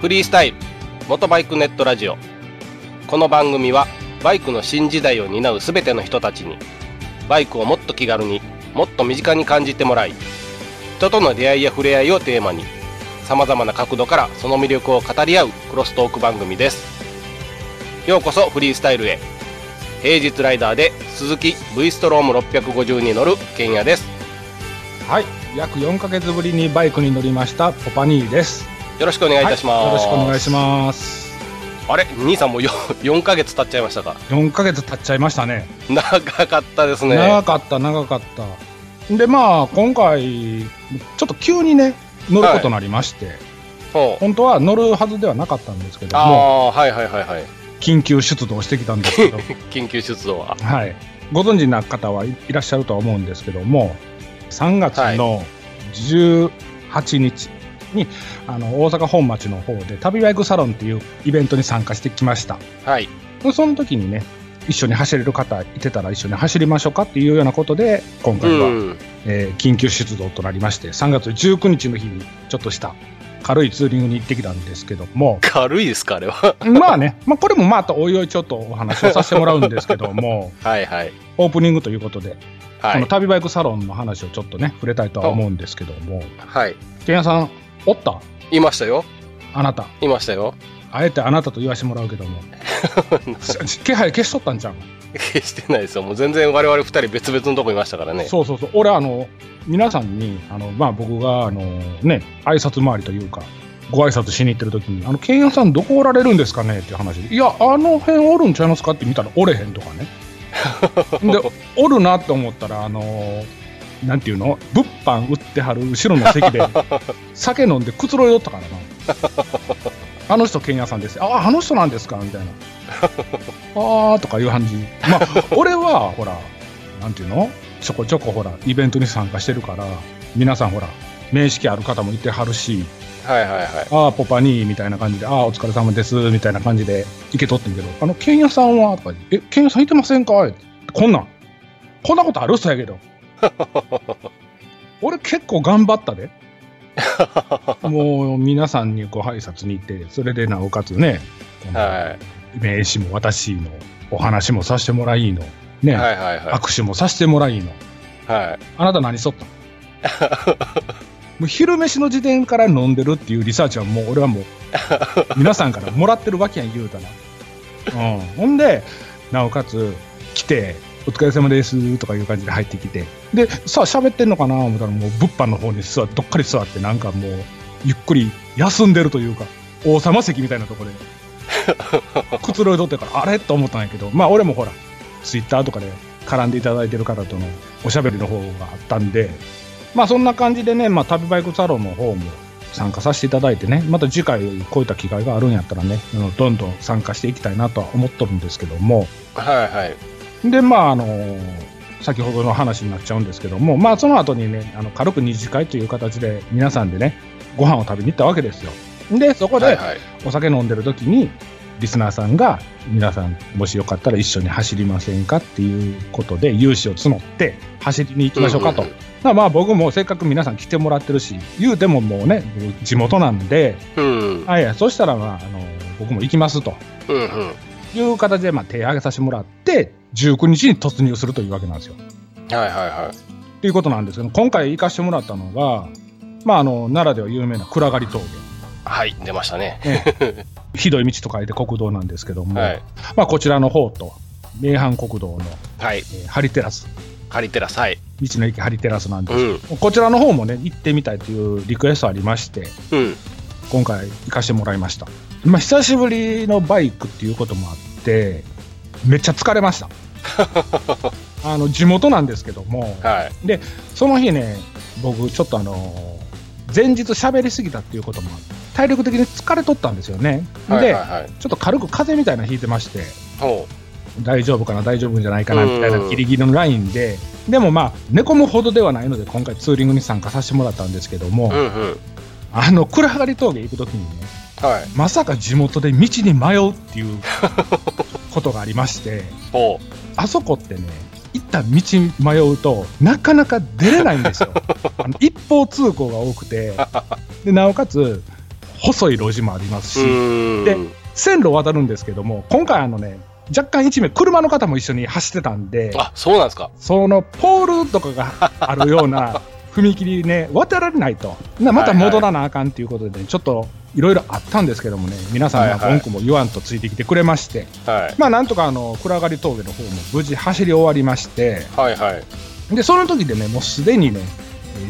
フリースタイル元バイクネットラジオ。この番組はバイクの新時代を担う全ての人たちにバイクをもっと気軽にもっと身近に感じてもらい人との出会いや触れ合いをテーマにさまざまな角度からその魅力を語り合うクロストーク番組です。ようこそフリースタイルへ。平日ライダーで鈴木 V ストローム650に乗るケンヤです。はい、約4ヶ月ぶりにバイクに乗りましたポパニーです。よろしくお願いいたします、はいよろしくお願いします。あれ？兄さんもう 4, 4ヶ月経っちゃいましたか？4ヶ月経っちゃいましたね。長かったですね。長かった、長かった。で、まあ、今回、ちょっと急にね、乗ることになりまして、ほう。本当は乗るはずではなかったんですけどあも、あはいはいはいはい。緊急出動してきたんですけど、緊急出動は。はい。ご存知な方はいいらっしゃるとは思うんですけども、3月の18日に、あの大阪本町の方で旅バイクサロンっていうイベントに参加してきました。はい。その時にね、一緒に走れる方いてたら一緒に走りましょうかっていうようなことで、今う回は、ん。えー緊急出動となりまして、3月19日の日にちょっとした軽いツーリングに行ってきたんですけども、軽いですかあれは。まあね、まあこれもまたおいおいちょっとお話をさせてもらうんですけども、はいはい。オープニングということで、はい。この旅バイクサロンの話をちょっとね、触れたいとは思うんですけども、はい。ケンヤさん、おった？いましたよあなた。いましたよあえてあなたと言わしてもらうけども、気配消しとったんじゃん。決してないですよもう全然我々二人別々のとこいましたからねそうそうそう。俺、あの、皆さんに、あの、まあ、僕が、あの、ね、挨拶回りというか、ご挨拶しに行ってる時に、あの、ケンヤさんどこおられるんですかねっていう話で、いや、あの辺おるんちゃいますかって見たら、おれへんとかね。で、おるなって思ったら、あの、なんていうの？物販売ってはる後ろの席で、酒飲んでくつろいどったからな。あの人、ケンヤさんです。あ、あの人なんですか？みたいな。あーとかいう感じ。まあ、俺は、ほら、なんていうの？ちょこちょこほら、イベントに参加してるから、皆さんほら、面識ある方もいてはるし、はいはいはいああ、ポパニーみたいな感じで、ああ、お疲れ様です、みたいな感じで行けとってんけど、あの、ケンヤさんはとかえ、ケンヤさんいてませんか？こんなん、こんなことある？そうやけど。俺結構頑張ったで。もう皆さんにご挨拶に行って、それでなおかつね、は名刺も渡しの、お話もさせてもらいの、ね、いはいはいは握手もさせてもらいの。いはいあなた何しとったの？もう昼飯の時点から飲んでるっていうリサーチはもう俺はもう 皆さんからもらってるわけやん言うたら。うん、ほんでなおかつ来て「お疲れ様です」とかいう感じで入ってきて。でさあ喋ってんのかな？思ったらもう物販の方に座ってどっかり座ってなんかもうゆっくり休んでるというか王様席みたいなところで。くつろいとってからあれ？と思ったんやけど。まあ俺もほらツイッターとかで絡んでいただいてる方とのおしゃべりの方があったんで、まあそんな感じでね、まあ旅バイクサロンの方も参加させていただいてね、また次回こういった機会があるんやったらね、どんどん参加していきたいなとは思っとるんですけども、はいはいで、まああの先ほどの話になっちゃうんですけども、まあその後にね、あの軽く二次会という形で皆さんでね、ご飯を食べに行ったわけですよ。で、そこでお酒飲んでる時に、リスナーさんが、皆さん、もしよかったら一緒に走りませんかっていうことで、融資を募って、走りに行きましょうかと。うんうんまあまあ僕もせっかく皆さん来てもらってるし、言うてももうね、僕地元なんで、うん。はい、そしたらまあ、あの、僕も行きますと。うんうんいう形で、まあ手を挙げさせてもらって、19日に突入するというわけなんですよ。はいはいはい。っていうことなんですけど、今回行かしてもらったのが、まああの、奈良では有名な暗がり峠。はい出ましたね。ひどい道と書いて国道なんですけども、はい。まあこちらの方と、名阪国道の、はい。えーハリテラス、ハリテラスはい。道の駅ハリテラスなんでうす、ん。こちらの方もね、行ってみたいというリクエストありまして、うん。今回行かしてもらいました。まあ久しぶりのバイクっていうこともあって、めっちゃ疲れました。あの地元なんですけども、はい。でその日ね、僕、ちょっとあの前日喋りすぎたっていうこともあって、体力的に疲れとったんですよね。で、はいはいはい。ちょっと軽く風邪みたいなのひいてまして、ほ大丈夫かな、大丈夫じゃないかなみたいなうんギリギリのラインで、でもまあ、寝込むほどではないので、今回、ツーリングに参加させてもらったんですけども、ううんうん。あの暗がり峠行くときにね、はいまさか地元で道に迷うっていう ことがありまして、ほあそこってね、一旦道に迷うとなかなか出れないんですよ。あの一方通行が多くて でなおかつ細い路地もありますし、うん。で線路を渡るんですけども、今回あのね、若干一名、車の方も一緒に走ってたんで、あ、そうなんですか。そのポールとかがあるような踏切ね、渡られないと。なまた戻らなあかんっていうことでね、ちょっといろいろあったんですけどもね、皆さんがはいはい文句も言わんとついてきてくれまして、はい。まあなんとかあの、暗がり峠の方も無事走り終わりまして、はいはい。で、その時でね、もうすでにね、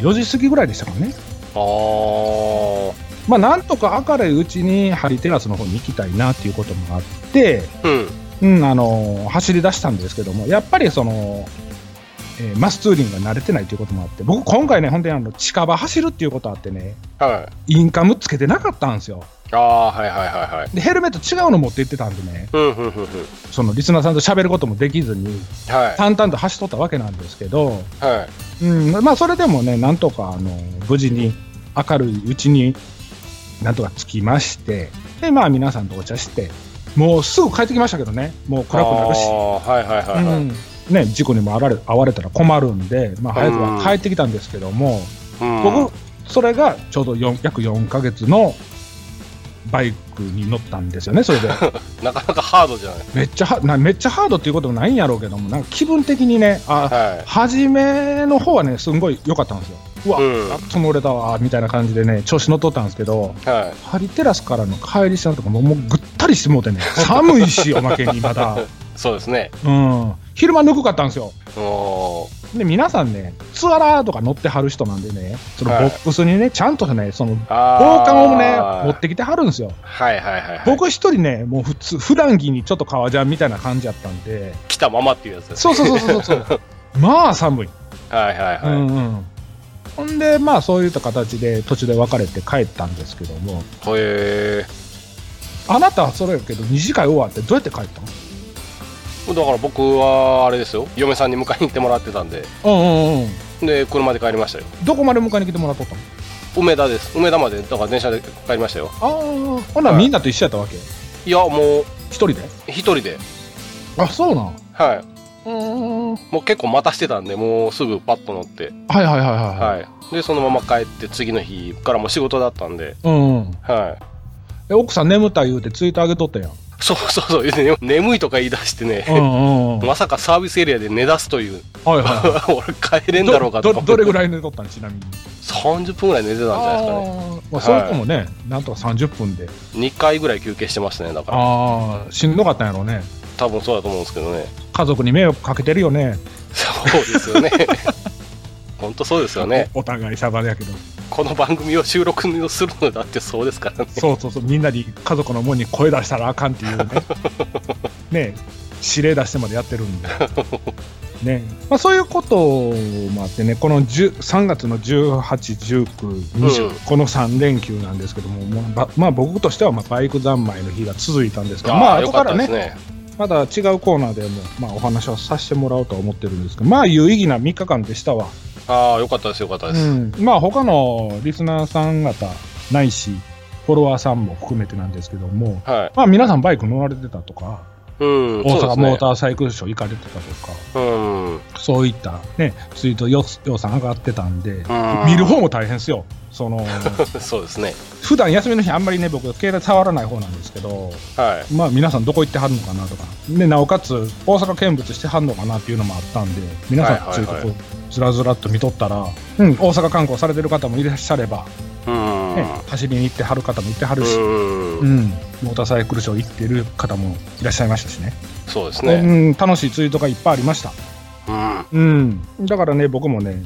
4時過ぎぐらいでしたからね。あー。まあなんとか明るいうちにハリテラスの方に行きたいなっていうこともあって、うん。うん、あの走り出したんですけども、やっぱりその、えーマスツーリングが慣れてないということもあって、僕、今回ね、本当にあの近場走るっていうことあってね、はい。インカムつけてなかったんですよ。ああ、はいはいはいはい。で、ヘルメット違うの持って行ってたんでね、うん、うん、うん、うん。そのリスナーさんと喋ることもできずに、はい。淡々と走っとったわけなんですけど、はい。うん、まあ、それでもね、なんとかあの無事に明るいうちになんとか着きまして、で、まあ、皆さんとお茶して、もうすぐ帰ってきましたけどね、もう暗くなるし。はいはいはいはい。うんね、事故にも遭われ遭われたら困るんで、まあ、早くは帰ってきたんですけども、うん僕、それがちょうど4約4ヶ月のバイクに乗ったんですよね、それで。なかなかハードじゃない。めっちゃはなめっちゃハードっていうこともないんやろうけども、なんか気分的にね、あ、は初めの方はね、すんごい良かったんですよ。うわ、うんやっと乗れたわ、みたいな感じでね、調子乗っとったんですけど、い。はい。ハリテラスからの帰りしのとかももうぐったりしてもうてね、寒いし、おまけにまだ。そうですね。うん。昼間ぬくかったんですよ。で、皆さんね、ツアラーとか乗ってはる人なんでね、そのボはいックスにね、ちゃんとね、そのあ防寒をね、ー持ってきてはるんですよ。はいはいはいはい。僕一人ね、もう普通、普段着にちょっと革ジャンみたいな感じやったんで、来たままっていうやつです。そうそうそうそうそう。まあ寒い。はいはいはい。うんうん。ほんで、まあそういった形で途中で別れて帰ったんですけども、へえ。あなたはそれやけど、二次会終わってどうやって帰ったのだから僕はあれですよ。嫁さんに迎えに行ってもらってたんで、うんうんうん。で車で帰りましたよ。どこまで迎えに来てもらっとったの？梅田です。梅田までだから電車で帰りましたよ。ああ、ほんならはいみんなと一緒やったわけ？いやもう一人で？一人で、あ、そうなん。はい。うん。もう結構待たしてたんで、もうすぐパッと乗って、はいはいはいはい。はい。でそのまま帰って次の日からもう仕事だったんで、うんうん。はい。え奥さん眠たい言うてツイート上げとったやん。そうそうそう、ね眠いとか言い出してね、うんうんうん。まさかサービスエリアで寝出すという、はいはいは 俺帰れんだろうかい。とどどどれぐいらい寝とったん？ちなみに。30分ぐらい寝てたんじゃないですかね。まあ、それともね、なんとか30分で。2回ぐらい休憩してましたね、だから。ああ、しんどかったんやろうね。多分そうだと思うんですけどね。家族に迷惑かけてるよね。そうですよね。本当そうですよね。お互いシャバだけど。この番組を収録するのだってそうですからね。そうそうそう、みんなに家族のもんに声出したらあかんっていうね。ね指令出してまでやってるんで。ねまあ、そういうこともあってね、この10 3月の18、19、20、うんこの3連休なんですけども、もうばまあ、僕としてはまあバイク三昧の日が続いたんですけど、まあ後からね。まだ違うコーナーでも、まあ、お話をさせてもらおうとは思ってるんですけど、まあ、有意義な3日間でしたわ。ああ、よかったです、よかったです。うん、まあ、他のリスナーさん方ないし、フォロワーさんも含めてなんですけども、はい。まあ、皆さんバイク乗られてたとか、うん、大阪モーター。ーサイクルショー行かれてたとか、うん。そういったね、ツイートよようさん上がってたんで、うん見る方も大変ですよ。その そうですね。普段休みの日あんまりね僕携帯触らない方なんですけどはい。まあ皆さんどこ行ってはるのかなとかでなおかつ大阪見物してはんのかなっていうのもあったんで皆さんついてこうずらずらっと見とったら、うん、大阪観光されてる方もいらっしゃれば、うん。ね走りに行ってはる方もいてはるし、うんうん、モーターサイクルショー行ってる方もいらっしゃいましたしねそうですね。うん、楽しいツイートがいっぱいありましたうん。うん、だからね、僕もね、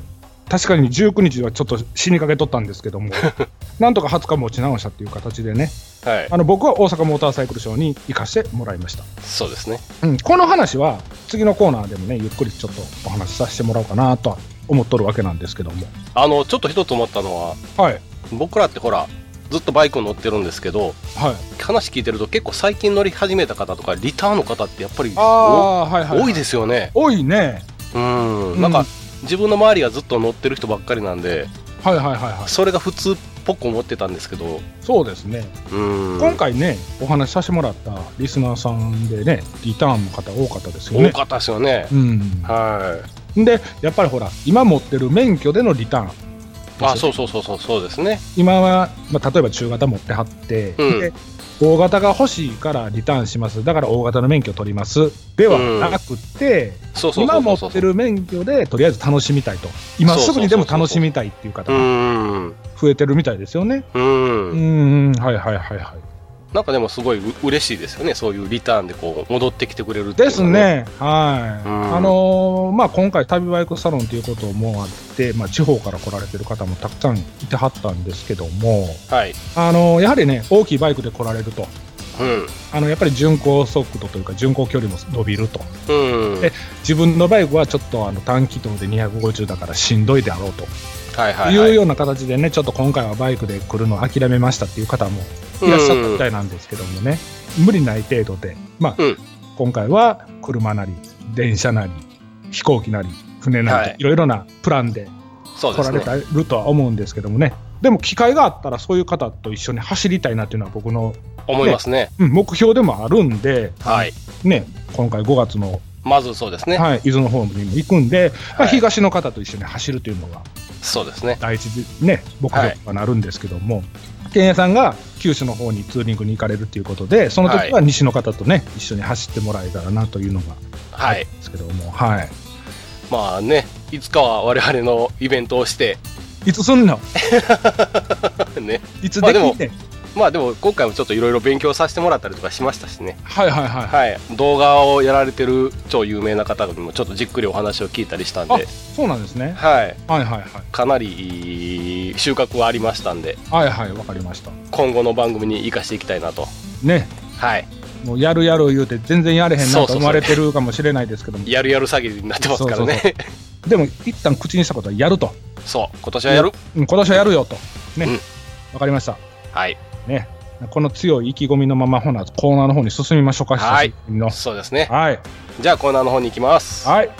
確かに19日はちょっと死にかけとったんですけども、なんとか20日持ち直したっていう形でね、はい。あの僕は大阪モーターサイクルショーに行かせてもらいました。そうですね。うん、この話は次のコーナーでもね、ゆっくりちょっとお話しさせてもらおうかなとは思っとるわけなんですけども。あの、ちょっと一つ思ったのは、はい、僕らってほら、ずっとバイク乗ってるんですけど、はい。話聞いてると結構最近乗り始めた方とか、リターンの方ってやっぱりはいはい。多いですよね。多いね。うん。うんなんか、自分の周りがずっと乗ってる人ばっかりなんで、はいはいはいはい。それが普通っぽく思ってたんですけど、そうですね。うん。今回ね、お話しさせてもらったリスナーさんでね、リターンの方多かったですよね。多かったですよね。うん。はで、やっぱりほら、今持ってる免許でのリターン。あそうそうそうそうそうですね。今は、まあ、例えば中型持ってはって、うん。で大型が欲しいからリターンします。だから大型の免許取ります。ではなくて、今持ってる免許でとりあえず楽しみたいと。今すぐにでも楽しみたいっていう方うがん。増えてるみたいですよね。ううんん。はいはいはいはい。なんかでもすごいう嬉しいですよね。そういうリターンでこう戻ってきてくれるっていうですね、はい。うん。あのーまあ、今回、旅バイクサロンということもあって、まあ、地方から来られてる方もたくさんいてはったんですけども、はい。あのーやはりね、大きいバイクで来られると、うん。あのやっぱり巡航速度というか、巡航距離も伸びると、うん。え自分のバイクはちょっとあの短気筒で250だからしんどいであろうと。はいはいはい。いうような形でね、ちょっと今回はバイクで来るのを諦めましたっていう方もいらっしゃったみたいなんですけどもね、無理ない程度で、まあ、うん。今回は車なり、電車なり、飛行機なり、船なりはい。と、いろいろなプランで来られてるとは思うんですけどもね、でも機会があったらそういう方と一緒に走りたいなっていうのは僕の、思いますね。うん目標でもあるんで、はい。ね、今回5月の、まずそうですね。はい、伊豆の方にも行くんで、まあはい。東の方と一緒に走るというのがそうですね。第一ね、目標とはなるんですけども、健也さんが九州の方にツーリングに行かれるということで、その時は西の方とね、一緒に走ってもらえたらなというのがあはいですけども、はい。まあねいつかは我々のイベントをして。いつすんの？ね。いつできんねん、まあでも今回もちょっといろいろ勉強させてもらったりとかしましたしね。はいはいはい。はい。動画をやられてる超有名な方にもちょっとじっくりお話を聞いたりしたんで。そうなんですね。はい。はいはいはい。かなり収穫はありましたんで。はいはい、わかりました。今後の番組に生かしていきたいなと。ね、はい。もうやるやる言うて全然やれへんなそうそうそう。と思われてるかもしれないですけども、やるやる詐欺になってますからね。そうでも一旦口にしたことはやると。そう。今年はやる。うん。今年はやるよと。ね。わ、うん。かりました。はいね。この強い意気込みのまま、ほな、コーナーの方に進みましょうか、はいそうですねはい。じゃあコーナーの方に行きますはい。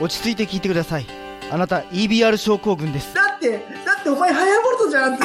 落ち着いて聞いてくださいあなた EBR 症候群ですだって、だってお前ハヤボルトじゃんって。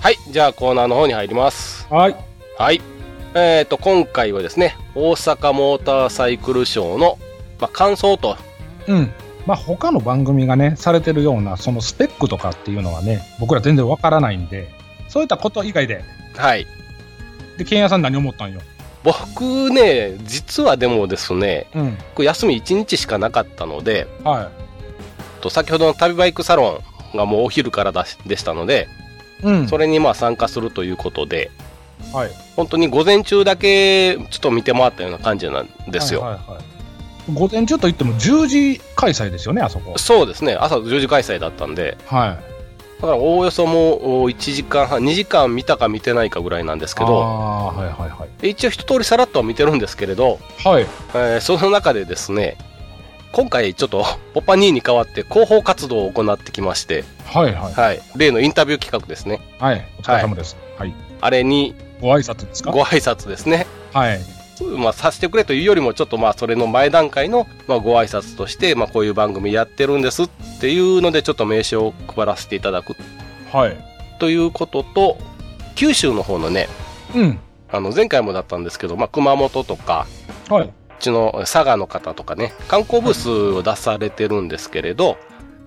はいじゃあコーナーの方に入りますはい。はいえー、と今回はですね大阪モーターサイクルショーの、まあ、感想とうん。まあ、他の番組がね、されてるような、そのスペックとかっていうのはね、僕ら全然わからないんで、そういったこと以外で、はいで、ケンヤさん何思ったんよ？僕ね実はでもですねうん。これ休み1日しかなかったのではと先ほどの旅バイクサロンがもうお昼からだしでしたのでい。うん。それにまあ参加するということではい。本当に午前中だけちょっと見て回ったような感じなんですよ、はいはいはい午前中といっても10時開催ですよね、あそこ。そうですね朝10時開催だったんではい。だからおおよそもうお1時間半2時間見たか見てないかぐらいなんですけどはいはいはい。で一応一通りさらっとは見てるんですけれど、はい。えーその中でですね今回ちょっとポッパ2に代わって広報活動を行ってきまして、はいはい。はい、例のインタビュー企画ですねはい。お疲れ様です。はい。あれにご挨拶ですか？ご挨拶ですねはい。まあ、させてくれというよりもちょっとまあそれの前段階のまあご挨拶としてまあこういう番組やってるんですっていうのでちょっと名刺を配らせていただくはい。ということと九州の方のねうん。あの前回もだったんですけど、まあ、熊本とかはい。うちの佐賀の方とかね観光ブースを出されてるんですけれど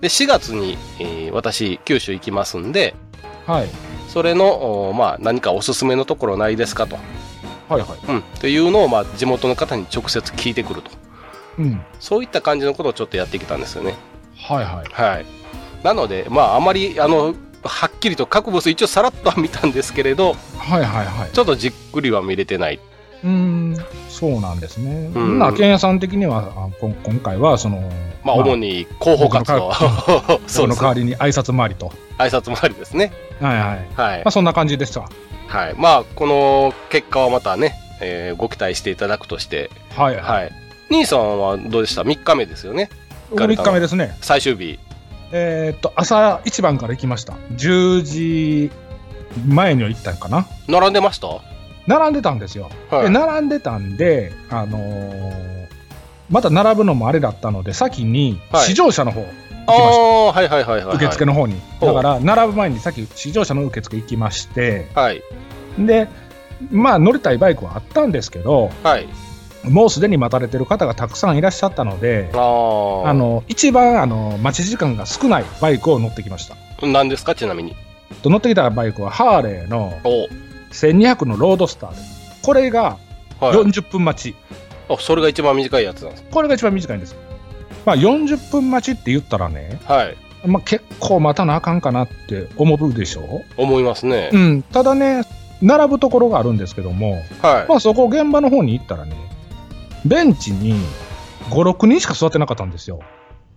で4月に、えー私九州行きますんではい。それの、おまあ、何かおすすめのところないですかと、はいはい。うん、っていうのを、まあ、地元の方に直接聞いてくるとうん。そういった感じのことをちょっとやってきたんですよねはいはい。はいなのでまああまりあのはっきりと各ブース一応さらっとは見たんですけれどはいはいはい。ちょっとじっくりは見れてないうーん。そうなんですね。んほんなら、ケンヤさん的には、あこん今回は、その、まあ主に広報活動 その代わりに挨拶回りと。挨拶回りですねはいはい。まはいあ、。そんな感じですわ。はい。まあ、この結果はまたね、えーご期待していただくとして、はいはい。はい。兄さんはどうでした ?3 日目ですよね。僕3日目ですね。最終日。えーっと、朝一番から行きました。10時前には行ったんかな。並んでました？並んでたんですよ。はいで、並んでたんで、あのーまた並ぶのもあれだったので、先にはい試乗車の方、ああ、はいはいはいはい、はい。受付の方に。だから、並ぶ前に先、試乗車の受付行きまして、はい。で、まあ、乗りたいバイクはあったんですけど、はい。もうすでに待たれてる方がたくさんいらっしゃったので、あの、一番、あの、待ち時間が少ないバイクを乗ってきました。何ですかちなみに。と乗ってきたバイクは、ハーレーのお1200のロードスターです。これがはい。40分待ち。あ、それが一番短いやつなんです。これが一番短いんです。まあ、40分待ちって言ったらね、はい。まあ、結構待たなあかんかなって思うでしょ？思いますね。うん。ただね、並ぶところがあるんですけども、はい。まあ、そこ現場の方に行ったらね、ベンチに5、6人しか座ってなかったんですよ。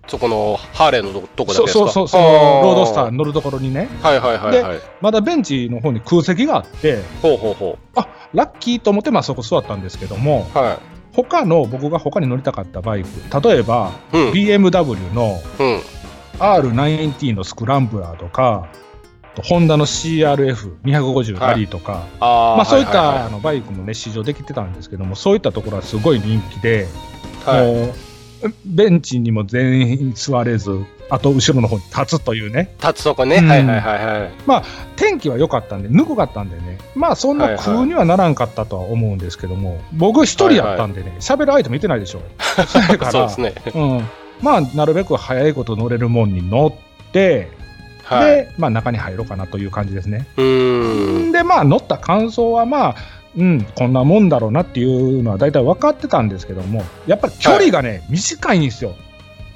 そこのハーレーのととこだけですか？そうそう、そのロードスター乗るところにね、はいはいはいはい。まだベンチの方に空席があって、ほうほうほあラッキーと思ってまあそこ座ったんですけども、う。は他の僕が他に乗りたかったバイク、例えばい。うん。BMW のうん。R90 のスクランブラーとか、ホンダの CRF250 ラリーとか、ああ。まあ、そういっはたあのバイクもね、試乗できてたんですけども、そういったところはすごい人気で、いはいはい。もうベンチにも全員座れず、あと後ろの方に立つというね、立つとこね。うんはいはいはいはい。天気は良かったんで、ぬくかったんでね、まあそんな空にはならんかったとは思うんですけども、僕一人やったんでね、喋、る相手もいてないでしょ。それから、そうですね。うん、まあなるべく早いこと乗れるもんに乗って、はい。で、まあ中に入ろうかなという感じですね。うーん。で、まあ乗った感想はまあ、うん、こんなもんだろうなっていうのは大体分かってたんですけども、やっぱり距離がね、短いんですよ。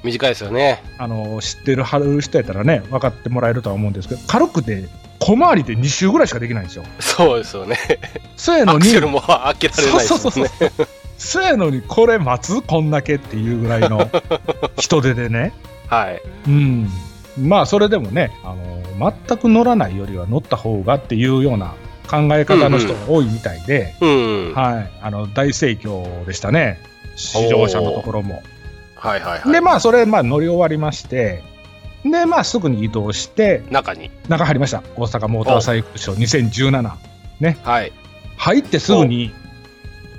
短いですよね。あの、知ってるはる人やったらね、分かってもらえるとは思うんですけど、軽くて、小回りで2周ぐらいしかできないんですよ。そうですよね。そうやのに、アクセルも開けられないですそうそう。そうそう。そうやのに、これ待つこんだけっていうぐらいの 人手でね。はい。うん。まあ、それでもね、あの、全く乗らないよりは乗った方がっていうような考え方の人が多いみたいで、うん。はいはい。あの、大盛況でしたね。試乗車のところも。はいはい。で、まあ、それ、まあ、乗り終わりまして、で、まあ、すぐに移動して、中に。中入りました。大阪モーターサイクルショー2017。はい。入ってすぐに、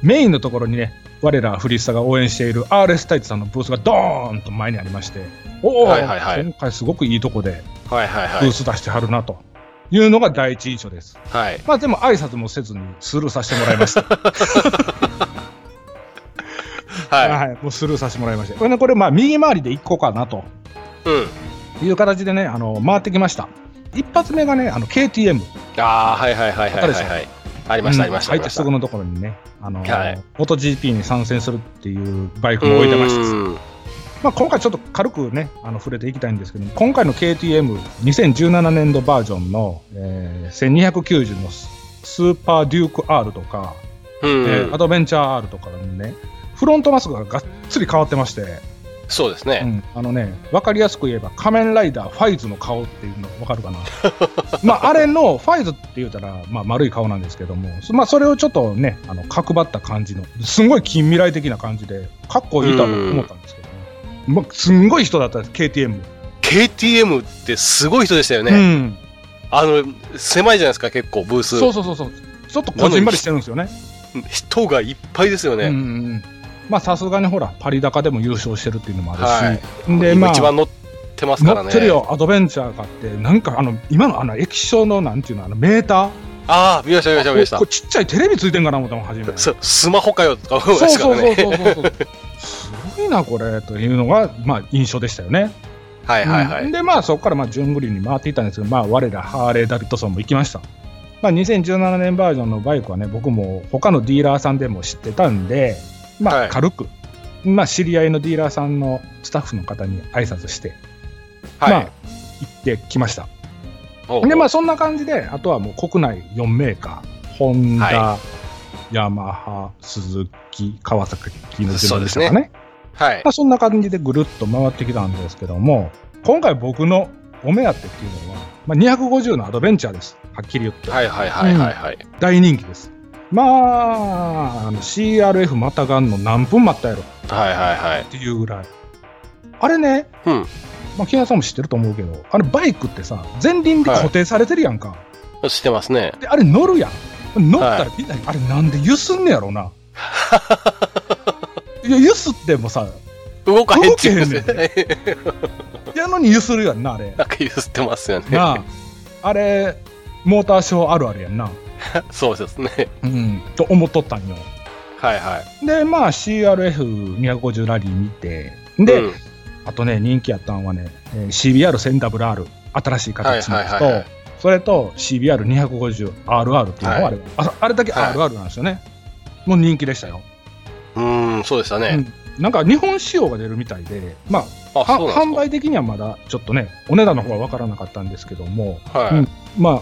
メインのところにね、我らフリスタが応援している RS タイツさんのブースがドーンと前にありまして、おお、はいはいはい今回すごくいいとこではいはいはい。ブース出してはるなというのが第一印象です。はい。まあでも挨拶もせずにスルーさせてもらいました。ははい、もうスルーさせてもらいました。これね、これまあ右回りで行こうかなとい。うん。いう形でね、あの、回ってきました。一発目がね、あの、KTM。ああ、はいはいはいはいはいはい。ありましたありました。入ってすぐのところにね、あの、はいモト GP に参戦するっていうバイクも置いてましたしうんまあ、今回ちょっと軽くね、あの触れていきたいんですけども、今回の KTM2017 年度バージョンの、えー1290のスーパーデューク R とか、うんえーアドベンチャー R とかのね、フロントマスクががっつり変わってまして、うそうですね。ん、あのね、わかりやすく言えば仮面ライダーファイズの顔っていうのわかるかな？まあ、あれのファイズって言うたら、まあ、丸い顔なんですけども、そまあ、それをちょっとね、あの、角張った感じの、すんごい近未来的な感じで、かっこいいとは思ったんですけどね。まあ、すんごい人だったです、KTM。KTM ってすごい人でしたようね。ん。あの、狭いじゃないですか、結構ブース。そうそうそうそう。ちょっとこじんまりしてるんですよね。人がいっぱいですよね。うんうんうん。まあ、さすがにほら、パリ高でも優勝してるっていうのもあるし、はいで、まあ、今一番乗ってますからね。乗ってるよ、アドベンチャーがあって、なんかあの、今のあの液晶のなんていうの、あのメーター？ああ、見ました見ました見ましたこ。れちっちゃいテレビついてんかな思ったもん、初め。そうスマホかよとか思いましたかそうそうらね。そうそうそう。いな、これ、というのが、まあ、印象でしたよね。はいはいはい。うんで、まあ、そこから、まあ、順繰りに回っていったんですけど、まあ、我ら、ハーレー・ダビッドソンも行きました。まあ、2017年バージョンのバイクはね、僕も他のディーラーさんでも知ってたんで、まあ、はい軽く、まあ、知り合いのディーラーさんのスタッフの方に挨拶して、はい。まあ、行ってきました。で、まあ、そんな感じで、あとはもう国内4メーカー、ホンダ、はヤマハ、スズキ、川崎のそうですねね。はいま。あ、そんな感じでぐるっと回ってきたんですけども、今回僕のお目当てっていうのは、まあ、250のアドベンチャーです。はっきり言って。はいはいはいはいはい。大人気です。まあ、あの CRF またがんの何分待ったやろっはいはいはい。ていうぐらい。あれね、うん。まあ、木屋さんも知ってると思うけど、あのバイクってさ、前輪で固定されてるやんか。知ってますね。で、あれ乗るやん。乗ったはらみんなに、あれなんでゆすんねやろな。いや、ゆすってもさ、動かへんっちゅうん動けへん。やのにゆするやんな、あれ。なんか言ってますよね。なあ。あれ、モーターショーあるあるやんな。そうですね。うん。と思っとったんよ。はいはい。で、まあ CRF250 ラリー見て、で、うんあとね、人気やったんはね、えー CBR1000WR、新しい形のやつと、はいはいはいはいそれと CBR250RR っていうのは、はいあれああれだけはい RR なんですよね。もう人気でしたよ。うーん、そうでしたね。うんなんか日本仕様が出るみたいで、まあ、あ、販売的にはまだちょっとね、お値段の方は分からなかったんですけども、はい。うんまあ、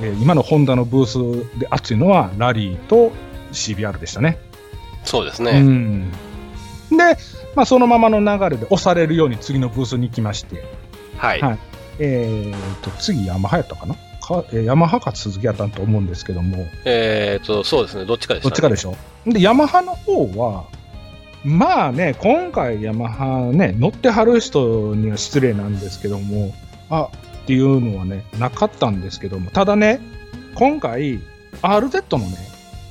えー今のホンダのブースで熱いのはラリーと CBR でしたね。うそうですね。ん、で、まあ、そのままの流れで押されるように次のブースに行きまして、はい。はいえー、と次、ヤマハやったかな？か、えーヤマハか鈴木やったと思うんですけども、えっと、そうですね。どっちかでしたね。どっちかでしょ？で、ヤマハの方は、まあね、今回ヤマハね、乗ってはる人には失礼なんですけども、あっていうのはね、なかったんですけども、ただね、今回、RZ のね、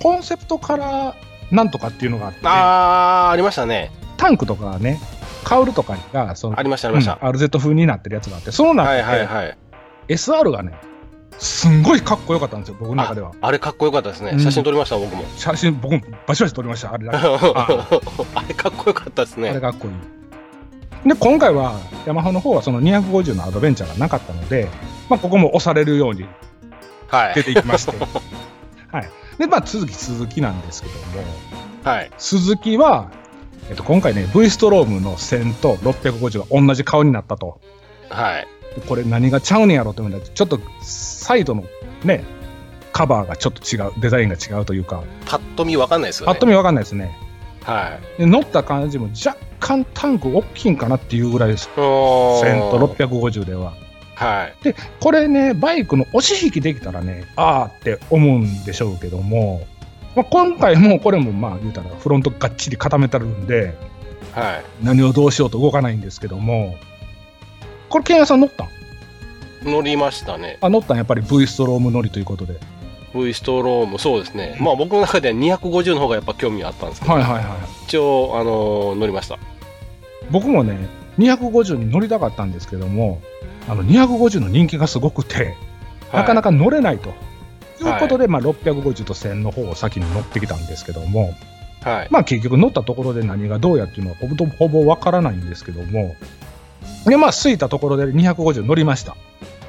コンセプトカラーなんとかっていうのがあって、あー、ありましたね。タンクとかがね、カウルとかが、そのありました、ありました。うん RZ 風になってるやつがあって、その中はで、いはいはい。SR がね、すんごいかっこよかったんですよ、僕の中では。あれかっこよかったですね。うん写真撮りました、僕も。写真、僕もバシバシ撮りました、あれ。あれかっこよかったですあれね。かっこいい。で、今回は、ヤマハの方はその250のアドベンチャーがなかったので、まあ、ここも押されるようにはい。出ていきまして。はい。で、まあ、続き続きなんですけども、はい。鈴木は、えっと、今回ね、V ストロームの1000と650が同じ顔になったと。はい。でこれ何がちゃうねんやろって思ったら、ちょっとサイドのね、カバーがちょっと違う、デザインが違うというか、パッと見わかんないですよね。パッと見わかんないですね。はい。で乗った感じも若干タンク大きいんかなっていうぐらいです。おー1000と650では。はい。で、これね、バイクの押し引きできたらね、あーって思うんでしょうけども、まあ、今回もこれもまあ言うたらフロントがっちり固めてるんで、はい。何をどうしようと動かないんですけども、これ、ケンヤさん乗ったん？乗りましたね。あ、乗ったん？やっぱり V ストローム乗りということで。V ストローム、そうですね。まあ僕の中では250の方がやっぱ興味あったんですけど、はいはいはい。一応、あのー乗りました。僕もね、250に乗りたかったんですけども、あの250の人気がすごくて、なかなか。か乗れないと。いうことで、まあ、650と1000の方を先に乗ってきたんですけども、はい。まあ結局乗ったところで何がどうやっていうのはほぼほぼわからないんですけども、で、まあ、着いたところで250乗りました。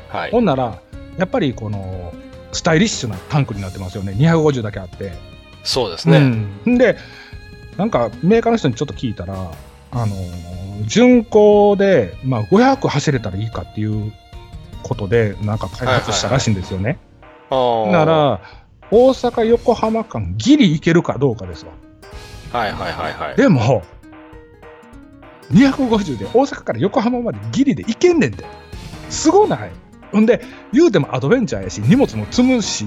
はいほ。んなら、やっぱりこの、スタイリッシュなタンクになってますよね。250だけあって。そうですね。うん、で、なんかメーカーの人にちょっと聞いたら、あのー巡航で、まあ、500走れたらいいかっていうことで、なんか開発したらしいんですよね。あーな、ら、大阪、横浜間、ギリ行けるかどうかですわ。はいはいはいはい。でも、250で大阪から横浜までギリで行けんねんで。すごないほんで、言うてもアドベンチャーやし、荷物も積むし、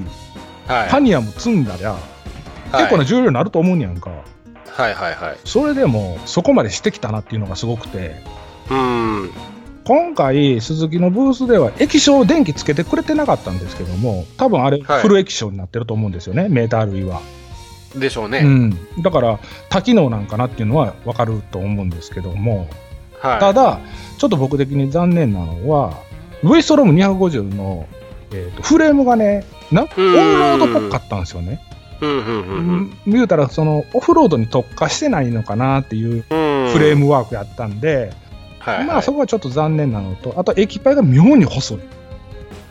はい。パニアも積んだりゃ、はい結構な重量になると思うんやんか。はいはいはい。それでも、そこまでしてきたなっていうのがすごくて、うーん。今回、鈴木のブースでは液晶電気つけてくれてなかったんですけども、多分あれ、はいフル液晶になってると思うんですよね、メーター類は。でしょうね。うん。だから、多機能なんかなっていうのはわかると思うんですけども、はい。ただ、ちょっと僕的に残念なのは、ウエストローム250の、えーとフレームがね、なオンロードっぽかったんですよね。うんうんうんうん。言うたら、その、オフロードに特化してないのかなっていううんフレームワークやったんで、はいはい。まあそこはちょっと残念なのと、あと液パイが妙に細い。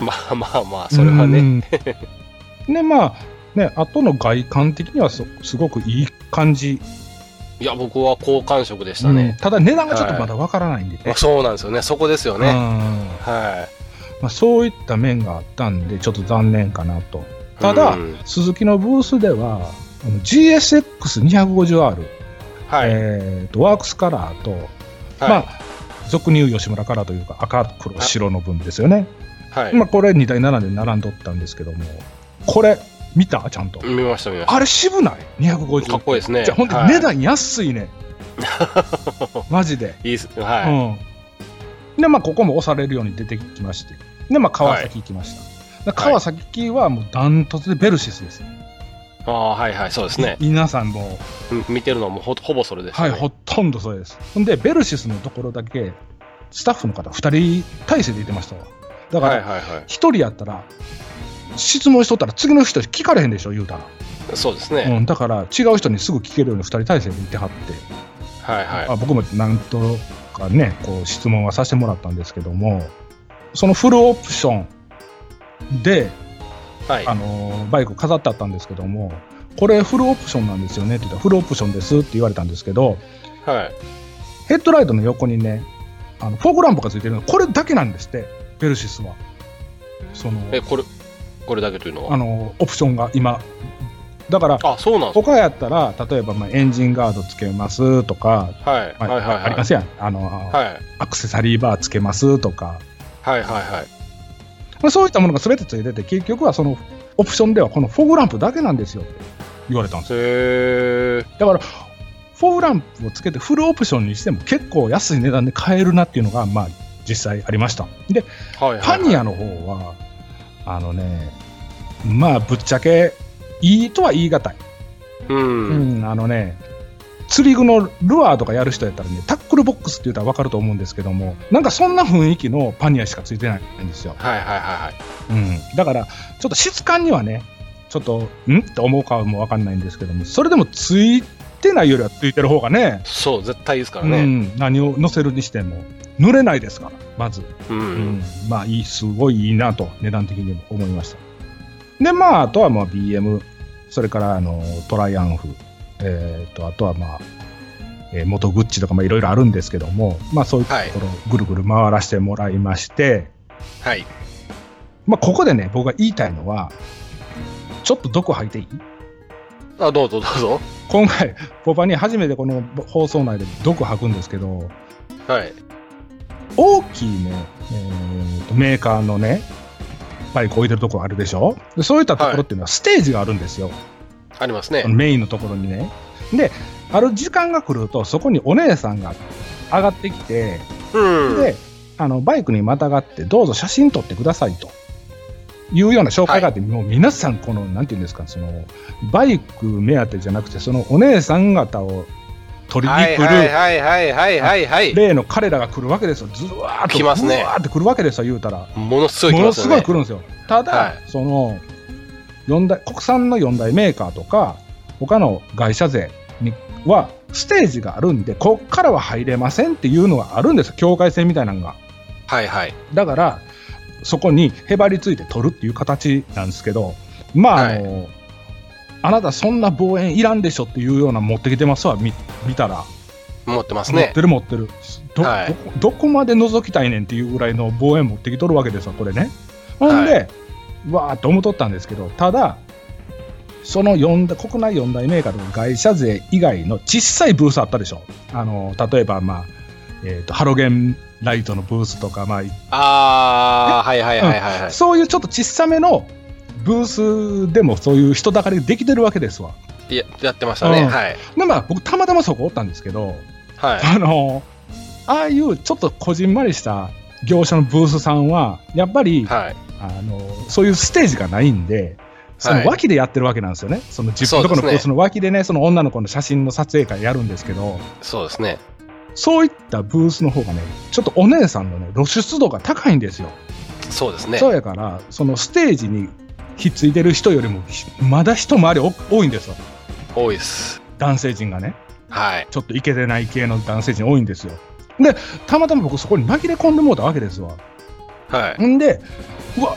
まあまあまあ、それはね。うん。で、まあ、ね、後の外観的にはすすごくいい感じ、いや、僕は好感触でしたうんね。ただ値段がちょっとまだわからないんでね。まあそうなんですよね。そこですようんね。はまあ、そういった面があったんで、ちょっと残念かなと。い。ただうん鈴木のブースでは、あの GSX250R、はい。えーと、ワークスカラーと、はいまあ、俗に言う吉村カラーというか赤黒白の分ですよね。はい。まあこれ2対7で並んどったんですけども、これ見た？ちゃんと。見ました見ましあれ渋ない ?250 た。かっこいいですね。じゃあほんとはい値段安いね。マジで。いいっす。はうん。で、まあここも押されるように出てきまして。で、まあ川崎行きました。で川崎はもうダントツでベルシスです。い。ああ、はいはい、そうですね。皆さんもうん見てるのはもうほほぼそれです、はい、ね。ほとんどそうです。ほんで、ベルシスのところだけ、スタッフの方2人体制でいてましたわ。だから、はいはいは1人やったら、質問しとったら次の人聞かれへんでしょ、言うたら。い。そうですね。うん、だから、違う人にすぐ聞けるように2人体制でいてはって、はいはあ僕もなんとかね、こう質問はさせてもらったんですけども、そのフルオプションで、い。はい。あのーバイク飾ってあったんですけども、これフルオプションなんですよねって言ったら、フルオプションですって言われたんですけど、はい。ヘッドライトの横にね、あのフォークランプがついてるの、これだけなんですって、ベルシスは。その、え、これ、これだけというのは？あの、オプションが今。だから、あ、そうなん他やったら、例えば、まあ、エンジンガードつけますとか、かはい。まあはいはいはい。ありますやん。あの、はい。アクセサリーバーつけますとか、はいはいはい。まあそういったものが全てついてて、結局はその、オプションではこのフォグランプだけなんですよって言われたんですよ。へえ。だから、フォグランプをつけてフルオプションにしても結構安い値段で買えるなっていうのが、まあ、実際ありました。で、はいはい、はい。パニアの方は、あのね、まあ、ぶっちゃけ、いいとは言い難い。う。うんん、あのね、釣り具のルアーとかやる人やったらね、タックルボックスって言ったら分かると思うんですけども、なんかそんな雰囲気のパニアしかついてないんですよ。はいはいはいはい。うん。だから、ちょっと質感にはね、ちょっと、んって思うかも分かんないんですけども、それでもついてないよりはついてる方がね、そう、絶対いいですからうね。ん、何を乗せるにしても、濡れないですから、まず。うん。うん、まあいい、すごいいいなと、値段的にも思いました。で、まあ、あとはまあ BM、それからあのトライアンフ、えー、とあとはまあ、えー元グッチとかまあいろいろあるんですけども、まあそういうところをぐるぐる回らせてもらいまして、はい。まあここでね、僕が言いたいのは、ちょっと毒吐いていい？あ、どうぞどうぞ。今回、ポパに初めてこの放送内で毒吐くんですけど、はい。大きいね、えーとメーカーのね、バイク置いてるところあるでしょ？でそういったところっていうのはステージがあるんですよ。ありますね。メインのところにね。で、ある時間が来ると、そこにお姉さんが上がってきて、うん。で、あの、バイクにまたがって、どうぞ写真撮ってくださいと。いうような紹介があって、もう皆さん、この、なんていうんですか、その、バイク目当てじゃなくて、そのお姉さん方を撮りに来る、はいはいはいはいはい。例の彼らが来るわけですよ。ずわーっと。来ますねずわーって来るわけですよ、言うたら。ものすごい来ものす。ごい来るんですよ。ただ、はいその四大国産の4大メーカーとか他の会社勢にはステージがあるんでこっからは入れませんっていうのがあるんですよ境界線みたいなのがはいはい。だからそこにへばりついて取るっていう形なんですけどまああの、あなたそんな望遠いらんでしょっていうような持ってきてますわ。見見たら、持ってますね。持って。る持ってる。ど,、はい。どこまで覗きたいねんっていうぐらいの望遠持ってきとるわけですよこれね。ほんで、はわーって思っとったんですけどただその四大国内4大メーカーとか会社税以外の小さいブースあったでしょ。あの例えばまあ、えー、とハロゲンライトのブースとか、まあ、ああ、はいはいはいはいはい。そういうちょっと小さめのブースでもそういう人だかりできてるわけですわいや、やってましたね。うんはい。でまあ僕たまたまそこおったんですけどはい。あのああいうちょっとこじんまりした業者のブースさんはやっぱり、はい。あのそういうステージがないんでその脇でやってるわけなんですよね、その自分のところのそうですねブースの脇でねその女の子の写真の撮影会やるんですけどそうですね。そういったブースの方がねちょっとお姉さんのね露出度が高いんですよ、そうですね。そうやからそのステージにひっついてる人よりもひまだ一回りお多いんですよ多いです。男性陣がねはい。ちょっとイケてない系の男性陣多いんですよでたまたま僕そこに紛れ込んでもうたわけですわはい。んで、うわ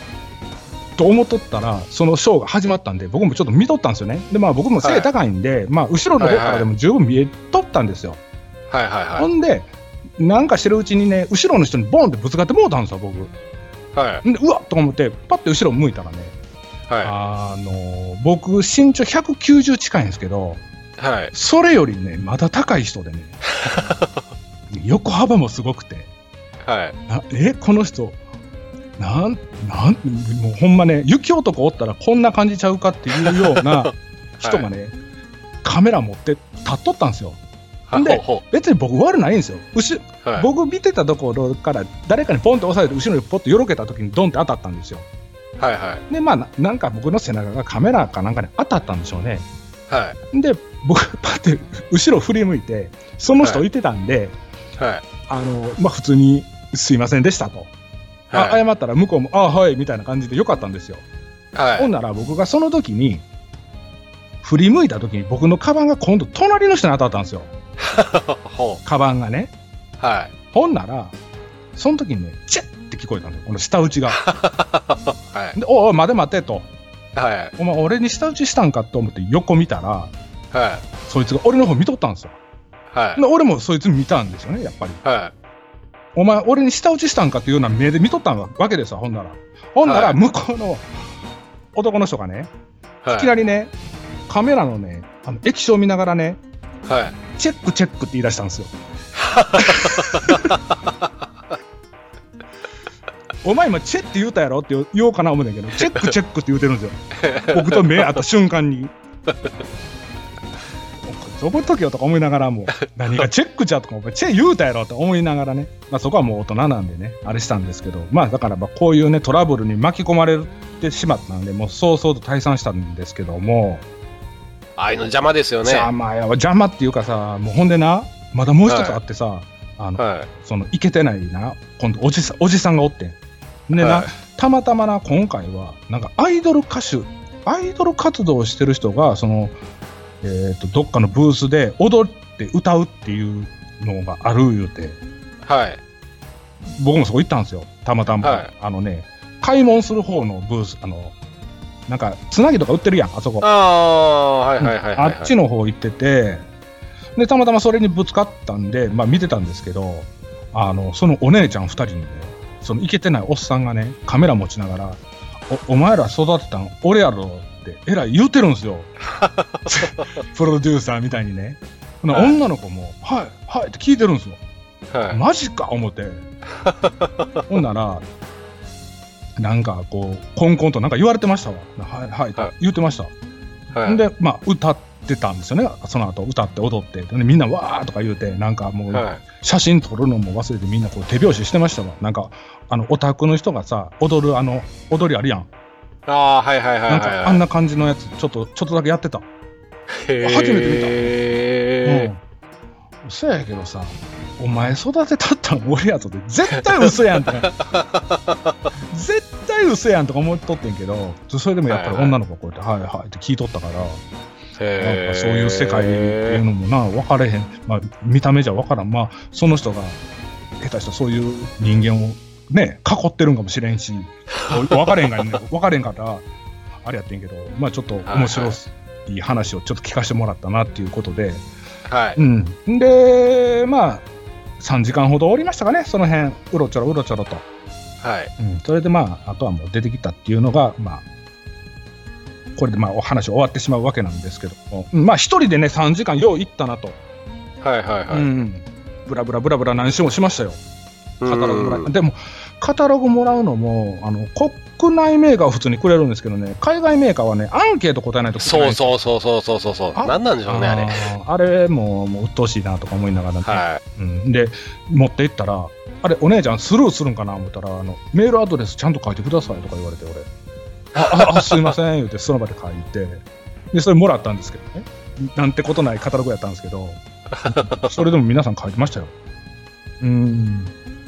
と思っとったら、そのショーが始まったんで、僕もちょっと見とったんですよね。で、まあ僕も背高いんで、まあ後ろの方からでも十分見えとったんですよ。はいはいはほんで、なんかしてるうちにね、後ろの人にボンってぶつかってもうたんですよ、僕。い。はい。んで、うわっと思って、パッて後ろ向いたらね、はあの僕、身長190近いんですけど、い。はい。それよりね、まだ高い人でね、横幅もすごくて、はい。なえ、この人、なん、なん、もうほんまね、雪男おったらこんな感じちゃうかっていうような 人がね、カメラ持って立っとったんですよ。でほ別に僕悪ないんですよ。後うはい。僕見てたところから誰かにポンって押さえて後ろにポッとよろけた時にドンって当たったんですよ。はいはい。で、まあな、なんか僕の背中がカメラかなんかに当たったんでしょうね。はい。で、僕、パって後ろ振り向いて、その人いてたんで、はい。あの、まあ、普通に、すいませんでしたと。あはい。謝ったら向こうも、あはい、みたいな感じでよかったんですよ。はい。ほんなら僕がその時に、振り向いた時に僕のカバンが今度隣の人に当たったんですよ。ほカバンがね。う。はい。ほんなら、その時にね、チェッって聞こえたんですよ。この舌打ちが。はい。で、おいおい、待て待てと。はい。お前俺に舌打ちしたんかと思って横見たら、はい。そいつが俺の方見とったんですよ。はい。で俺もそいつ見たんですよね、やっぱり。はお前、俺に舌打ちしたんかっていうような目で見とったわけですわ、ほんなら。ほんなら、はい向こうの男の人がね、い。はいいきなりね、カメラのね、あの液晶見ながらね、はい。チェックチェックって言い出したんですよ。お前今チェって言うたやろって言おうかな思うんだけど、チェックチェックって言うてるんですよ。僕と目合った瞬間に。覚えとけよとか思いながらも、何がチェックじゃとか、お前チェ言うたやろと思いながらね、まあそこはもう大人なんでね、あれしたんですけど、まあだからまあこういうね、トラブルに巻き込まれてしまったんで、もう早々と退散したんですけども、ああいうの邪魔ですよね。邪魔やわ、邪魔っていうかさ、もうほんでな、まだもう一つあってさ、あの、はい。その、いけてないな、今度おじさん、おじさんがおってん。はいたまたまな、今回は、なんかアイドル歌手、アイドル活動をしてる人が、その、えっ、と、どっかのブースで踊って歌うっていうのがある言うて、はい。僕もそこ行ったんですよ、たまたま。はいあのね、開門する方のブース、あの、なんか、つなぎとか売ってるやん、あそこ。ああ、はいはいはいはい。あっちの方行ってて、で、たまたまそれにぶつかったんで、まあ見てたんですけど、あの、そのお姉ちゃん二人にね、そのイケてないおっさんがね、カメラ持ちながら、おお前ら育てたん？俺やろって、えらい言うてるんですよ。プロデューサーみたいにね。はい女の子も、はい、はいって聞いてるんですよ。はい。マジか？思って。ほんなら、なんかこう、コンコンとなんか言われてましたわ。はい、はい、はい言ってました。はい。で、まあ、歌ってたんですよね、その後歌って踊って、でみんなわーとか言うて、なんかもう、はい。写真撮るのも忘れて、みんなこう手拍子してましたわ、なんか、あのオタクの人がさ、踊るあの踊りあるやん、ああ、はいはいはいはい。なんかあんな感じのやつ、ちょっとちょっとだけやってた。初めて見た。へうん。嘘やけどさ、お前育てたったん俺やとって、絶対嘘やんって。絶対嘘やんとか思っとってんけど、それでもやっぱり女の子こうやって、はいはいって聞いとったから、なんかそういう世界っていうのもな、分かれへん。まあ、見た目じゃ分からん。まあ、その人が、下手したらそういう人間をね、囲ってるんかもしれんし、分かれへんがね、分かれへんから、あれやってんけど、まあちょっと面白い話をちょっと聞かせてもらったなっていうことで、はい。うん。で、まあ、3時間ほどおりましたかね、その辺、うろちょろうろちょろと。はい。うん。それでまあ、あとはもう出てきたっていうのが、まあ、これでまあお話終わってしまうわけなんですけどまあ一人でね、3時間よう行ったなと。はいはいはい。うん。ブラブラブラブラ何週もしましたよ。カタログもら。でも、カタログもらうのも、あの、国内メーカーは普通にくれるんですけどね、海外メーカーはね、アンケート答えないとくれないそうそうそうそうそうそうそう。あなんなんでしょうね、あれ。あれも、もう鬱陶しいなとか思いながらね。はうん、で、持って行ったら、あれ、お姉ちゃんスルーするんかな思ったら、あの、メールアドレスちゃんと書いてくださいとか言われて、俺。あ、ああすいません、言うて、その場で書いて、で、それもらったんですけどね。なんてことないカタログやったんですけど、それでも皆さん書いてましたよ。うん。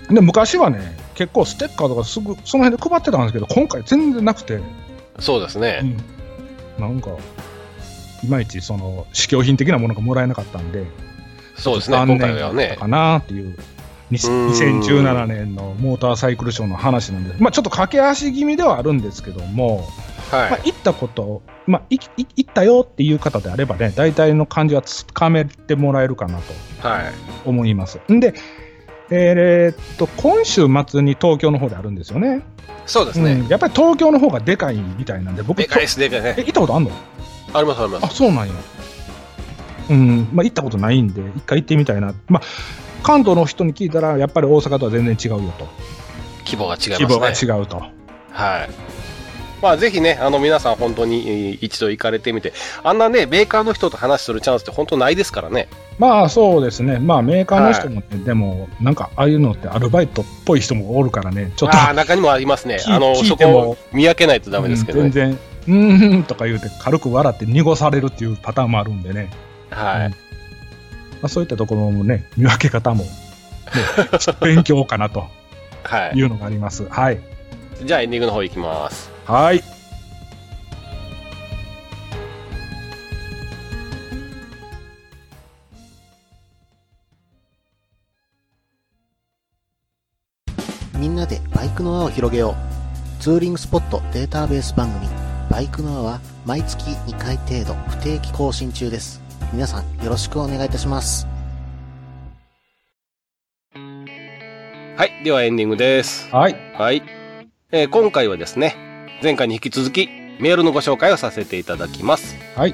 で、昔はね、結構ステッカーとかすぐ、その辺で配ってたんですけど、今回全然なくて、い。そうですね。うん、なんか、いまいちその試供品的なものがもらえなかったんで、そうですね、残今回はね。かなっていう、2017年のモーターサイクルショーの話なんで、まあ、ちょっと駆け足気味ではあるんですけども、まあは、行ったこと、まあ、いい行ったよっていう方であればね、大体の感じはつかめてもらえるかなとい。はい。思います。んで、えーっと、今週末に東京の方であるんですよね。そうですね。うん、やっぱり東京の方がでかいみたいなんで、僕、でかいです、でかいえ、ね。行ったことあんの？あります、ありまあ、す。そうなんや。うん、まあ、行ったことないんで、一回行ってみたいな。まあ、関東の人に聞いたら、やっぱり大阪とは全然違うよと。規模が違い規模がますね。違うと。はい。まあぜひね、あの皆さん本当にえー一度行かれてみて、あんなね、メーカーの人と話するチャンスって本当ないですからね。まあそうですね。まあメーカーの人もね、でも、なんかああいうのってアルバイトっぽい人もおるからね、ちょっと、ああ、中にもありますね。聞あの、そこを見分けないとダメですけどね。うん全然、うーんとか言うて軽く笑って濁されるっていうパターンもあるんでね。はい。まあ、そういったところもね、見分け方も、ね、勉強かなと はいい。うのがあります。はい。じゃあエンディングの方行きます。はい。みんなでバイクの輪を広げよう。ツーリングスポットデータベース番組、バイクの輪は毎月2回程度不定期更新中です。皆さんよろしくお願いいたします。はい。ではエンディングです。はい。はい。えー今回はですね、前回に引き続きメールのご紹介をさせていただきます。はい。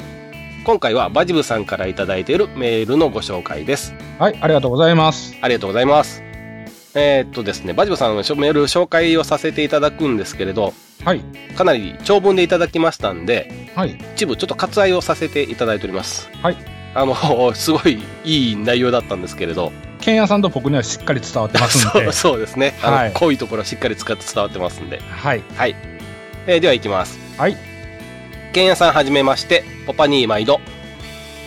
今回はバジブさんからいただいているメールのご紹介です。はい。ありがとうございます。ありがとうございます。えーっとですね、バジブさんのメール紹介をさせていただくんですけれど、はい。かなり長文でいただきましたんで、はい。一部ちょっと割愛をさせていただいております。はい。あの、すごいいい内容だったんですけれど、ケンヤさんと僕にはしっかり伝わってますんで そう。そうですね。はい濃いところはしっかり使って伝わってますんで。はい。はい。えーでは行きます。はい。ケンヤさんはじめまして、ポパニー毎度。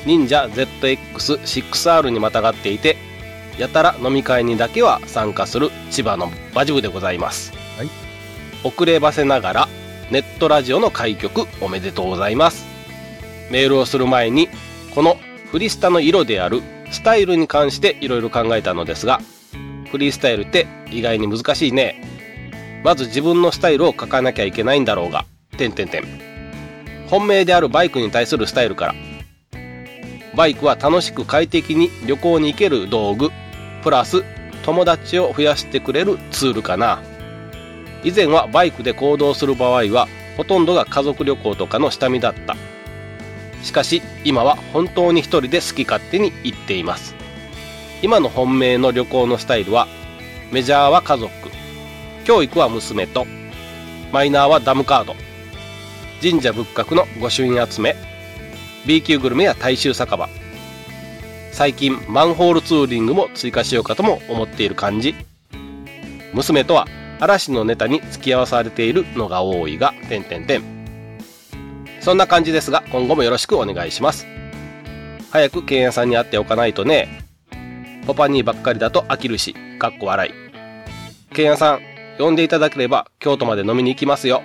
忍者 ZX6R にまたがっていて、やたら飲み会にだけは参加する千葉のバジブでございます。はい。遅ればせながら、ネットラジオの開局おめでとうございます。メールをする前に、このフリスタの色であるスタイルに関していろいろ考えたのですが、フリースタイルって意外に難しいね。まず自分のスタイルを書かなきゃいけないんだろうが、点点点。本命であるバイクに対するスタイルから。バイクは楽しく快適に旅行に行ける道具、プラス友達を増やしてくれるツールかな。以前はバイクで行動する場合は、ほとんどが家族旅行とかの下見だった。しかし、今は本当に一人で好き勝手に行っています。今の本命の旅行のスタイルは、メジャーは家族、教育は娘と、マイナーはダムカード、神社仏閣の御朱印集め、B 級グルメや大衆酒場、最近マンホールツーリングも追加しようかとも思っている感じ。娘とは嵐のネタに付き合わされているのが多いが、点点点。そんな感じですが、今後もよろしくお願いします。早くケンヤさんに会っておかないとね。ポパニーばっかりだと飽きるし、かっこ笑い。ケンヤさん、呼んでいただければ京都まで飲みに行きますよ。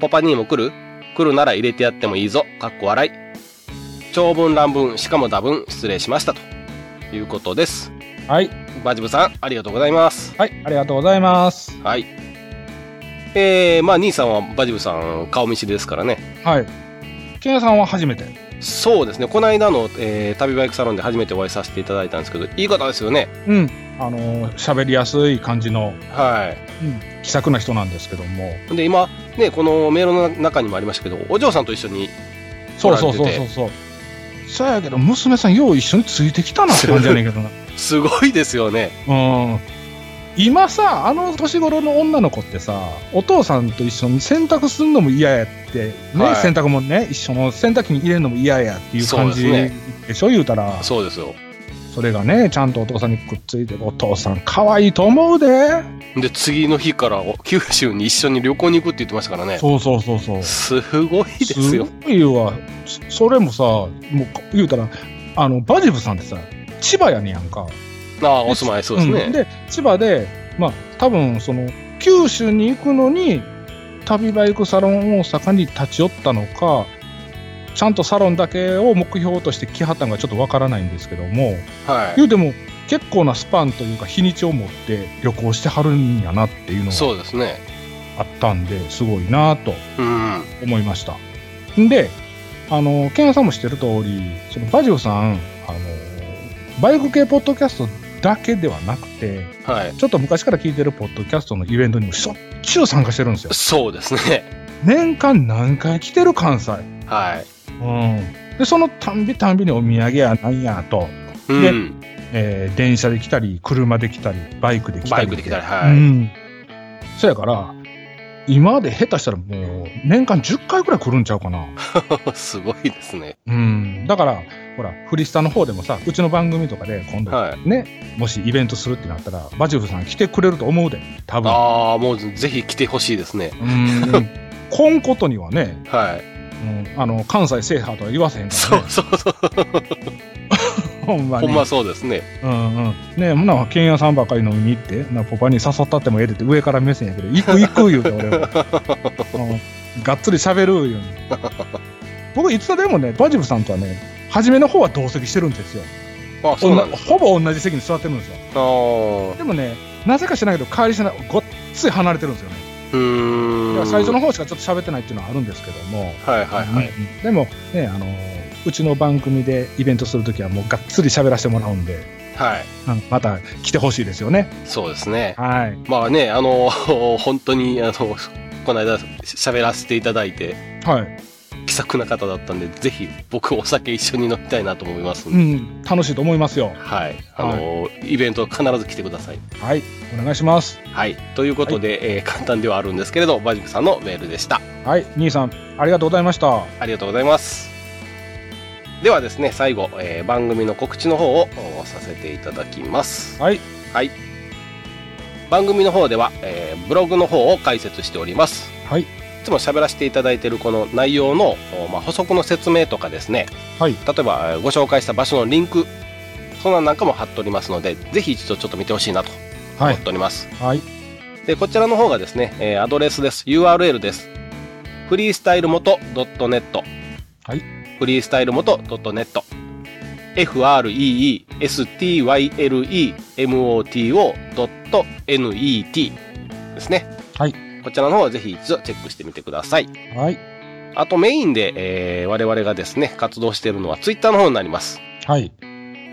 ポパニーも来る？来るなら入れてやってもいいぞ、かっこ笑い。長文乱文、しかも多文、失礼しましたということです。はい。バジブさん、ありがとうございます。はい。ありがとうございます。はい。えー、まあ、兄さんはバジブさん、顔見知りですからね。はい。ケンヤさんは初めて。そうですね、この間の、えー旅バイクサロンで初めてお会いさせていただいたんですけど、いい方ですよね。うん。あのー喋りやすい感じの、はうん、気さくな人なんですけども。い。で、今、ね、このメールの中にもありましたけど、お嬢さんと一緒に、そうそうそうそうそう。そうやけど、娘さんよう一緒についてきたなって感じやねんけどな。すごいですよね。うん。今さ、あの年頃の女の子ってさ、お父さんと一緒に洗濯するのも嫌やって、ね、はい洗濯もね、一緒の洗濯機に入れるのも嫌やっていう感じでしょ、言うたら。そうですよ。それがね、ちゃんとお父さんにくっついて、お父さん可愛いと思うで。で、次の日から九州に一緒に旅行に行くって言ってましたからね。そうそうそうそう。すごいですよ。ごいわ。そそれもさ、もう言うたら、あの、バジブさんってさ、千葉やねやんか。ああ、お住まいそうですね。んで、千葉で、まあ、多分その、九州に行くのに、旅バイクサロン大阪に立ち寄ったのか、ちゃんとサロンだけを目標として来はったのがちょっとわからないんですけども、は言うても結構なスパンというか日にちを持って旅行してはるんやなっていうのい。がそうですね。あったんで、すごいなとうん。思いました。んで、あの、ケンヤさんも知ってる通り、そのバジオさん、あの、バイク系ポッドキャストだけではなくて、はい。ちょっと昔から聞いてるポッドキャストのイベントにもしょっちゅう参加してるんですよ。そうですね。年間何回来てる関西。はい。うん。で、そのたんびたんびにお土産やなんやと。うん。えー電車で来たり、車で来たり、バイクで来たり。バイクで来たり、はい。うん。そやから、今まで下手したらもう、年間10回くらい来るんちゃうかな。すごいですね。うん。だから、ほら、フリスタの方でもさ、うちの番組とかで今度、はい。ね、もしイベントするってなったら、バジルさん来てくれると思うで、多分。ああ、もうぜひ来てほしいですね。うん。こんことにはね、はい。うん、あの、関西制覇とは言わせへんかそらね。うそうそう。ほんまに。ほんまそうですね。うんうん。ねえ、ほな、剣屋さんばっかり飲みに行って、な、ポパに誘ったってもええでって上から目線やけど、行く行く言うて俺は。うんがっつり喋る言うに。僕いつでもね、バジルさんとはね、初めの方は同席してるんですよ。あそうなん。ほぼ同じ席に座ってるんですよ。ああ。でもね、なぜか知らないけど、帰りしない、ごっつい離れてるんですよね。最初の方しかちょっと喋ってないっていうのはあるんですけども。はいはいはい。でもね、あのーうちの番組でイベントするときはもうがっつり喋らせてもらうんで、はい。うんまた来てほしいですよね。そうですね。はい。まあね、あの、本当に、あの、この間喋らせていただいて、はい。気さくな方だったんで、ぜひ僕お酒一緒に飲みたいなと思いますんで、うん、楽しいと思いますよ。はい。あの、イベント必ず来てください。はい。お願いします。はい。ということで、えー簡単ではあるんですけれど、バジクさんのメールでした。はい。兄さん、ありがとうございました。ありがとうございます。ではですね、最後、えー番組の告知の方をおさせていただきます。はい。はい。番組の方では、えーブログの方を開設しております。はい。いつも喋らせていただいているこの内容の、おまあ、補足の説明とかですね、はい。例えばえーご紹介した場所のリンク、そんなんなんかも貼っておりますので、ぜひ一度ちょっと見てほしいなとはい思っ。ております。はい。で、こちらの方がですね、えーアドレスです。URL です。フリースタイル元 .net。はい。フリースタイル元 .net。freestyle.moto.net ですね。はい。こちらの方はぜひ一度チェックしてみてください。はい。あとメインで、えー我々がですね、活動しているのは Twitter の方になります。はい。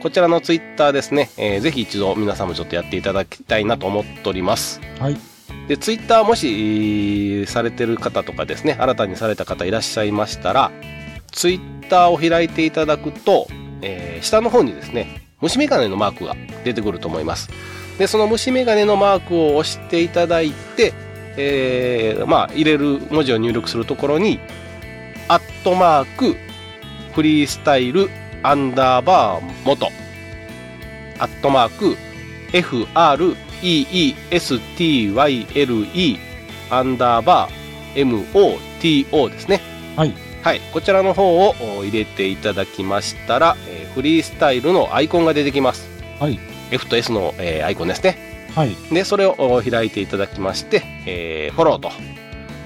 こちらの Twitter ですね、えーぜひ一度皆さんもちょっとやっていただきたいなと思っております。はい。で、ツイッターもし、えーされてる方とかですね、新たにされた方いらっしゃいましたら、ツイッターを開いていただくと、えー下の方にですね、虫眼鏡のマークが出てくると思います。で、その虫眼鏡のマークを押していただいて、えーまあ、入れる文字を入力するところに、アットマーク、フリースタイル、アンダーバー、元、アットマーク、FREESTYLE アンダーバー MOTO ですね。はい。はい。こちらの方をお入れていただきましたら、えーフリースタイルのアイコンが出てきます。はい。F と S の、えーアイコンですね。はい。で、それをお開いていただきまして、えーフォローと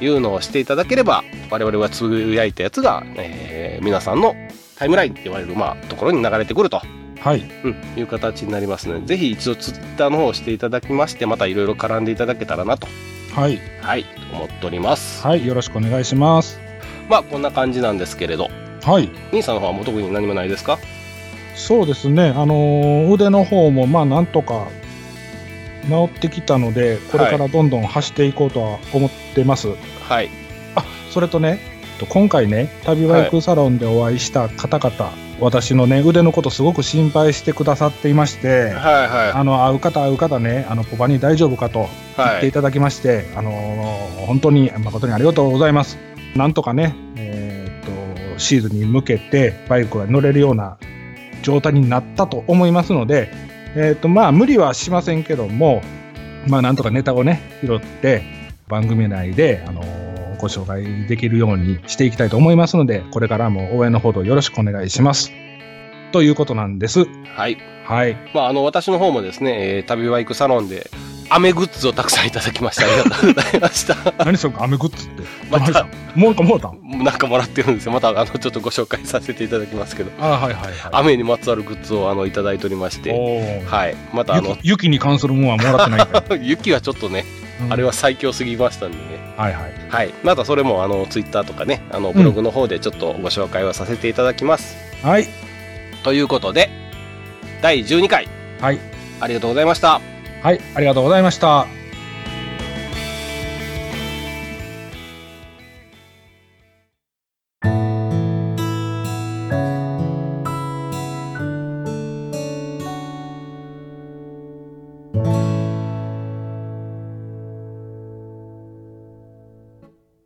いうのをしていただければ、我々がつぶやいたやつが、えー皆さんのタイムラインって言われる、まあ、ところに流れてくると。はい。うん、いう形になりますので、ぜひ一度ツイッターの方をしていただきまして、またいろいろ絡んでいただけたらなと、はい。はい、思っております。はい。よろしくお願いします。まあ、こんな感じなんですけれど、はい。兄さんの方はもう特に何もないですか？そうですね。あのー腕の方も、まあ、なんとか治ってきたので、これからどんどん走っていこうとは思ってます。はい。あ、それとね、と今回ね、旅バイクサロンでお会いした方々、私のね、腕のことすごく心配してくださっていまして、はいはあの、会う方会う方ね、あの、ポパに大丈夫か？とい。はい。言っていただきまして、あのー本当に誠にありがとうございます。なんとかね、えーっと、シーズンに向けてバイクが乗れるような状態になったと思いますので、えーっと、まあ、無理はしませんけども、まあ、なんとかネタをね、拾って、番組内で、あのーご紹介できるようにしていきたいと思いますので、これからも応援のほどよろしくお願いします。ということなんです。はい。はい。まあ、あの、私の方もですね、えー旅バイクサロンで、雨グッズをたくさんいただきまして、ありがとうございました。何それ雨グッズって。またもうかもうた？んなんかもらってるんですよ。また、あの、ちょっとご紹介させていただきますけど、あはいはいはい。雨にまつわるグッズを、あの、いただいておりまして、はい。また、あの雪、雪に関するものはもらってないから、雪はちょっとね、あれは、は最強すぎましたんでね。はいはい。はい。またそれも、あの、ツイッターとかね、あの、ブログの方でちょっとご紹介をさせていただきます。はい。ということで、第12回、はい。ありがとうございました。はい。ありがとうございました。